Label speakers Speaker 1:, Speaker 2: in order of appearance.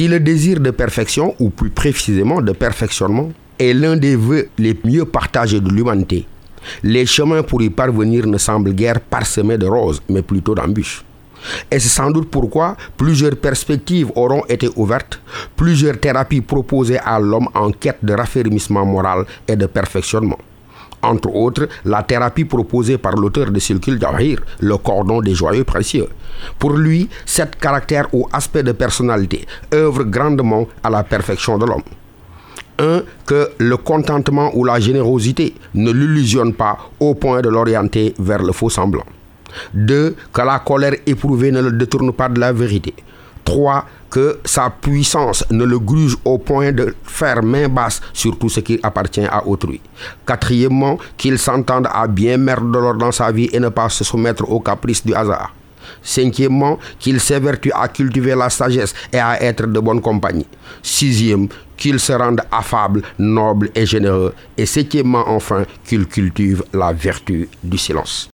Speaker 1: Si le désir de perfection, ou plus précisément de perfectionnement, est l'un des vœux les mieux partagés de l'humanité, les chemins pour y parvenir ne semblent guère parsemés de roses, mais plutôt d'embûches. Et c'est sans doute pourquoi plusieurs perspectives auront été ouvertes, plusieurs thérapies proposées à l'homme en quête de raffermissement moral et de perfectionnement? Entre autres, la thérapie proposée par l'auteur de Silkil Jawahir, le cordon des joyeux précieux. Pour lui, cet caractère ou aspect de personnalité œuvre grandement à la perfection de l'homme. 1. Que le contentement ou la générosité ne l'illusionne pas au point de l'orienter vers le faux semblant. 2. Que la colère éprouvée ne le détourne pas de la vérité. 3. Que sa puissance ne le gruge au point de faire main basse sur tout ce qui appartient à autrui. Quatrièmement, qu'il s'entende à bien mettre de l'ordre dans sa vie et ne pas se soumettre aux caprices du hasard. Cinquièmement, qu'il s'évertue à cultiver la sagesse et à être de bonne compagnie. Sixième, qu'il se rende affable, noble et généreux. Et septièmement, enfin, qu'il cultive la vertu du silence.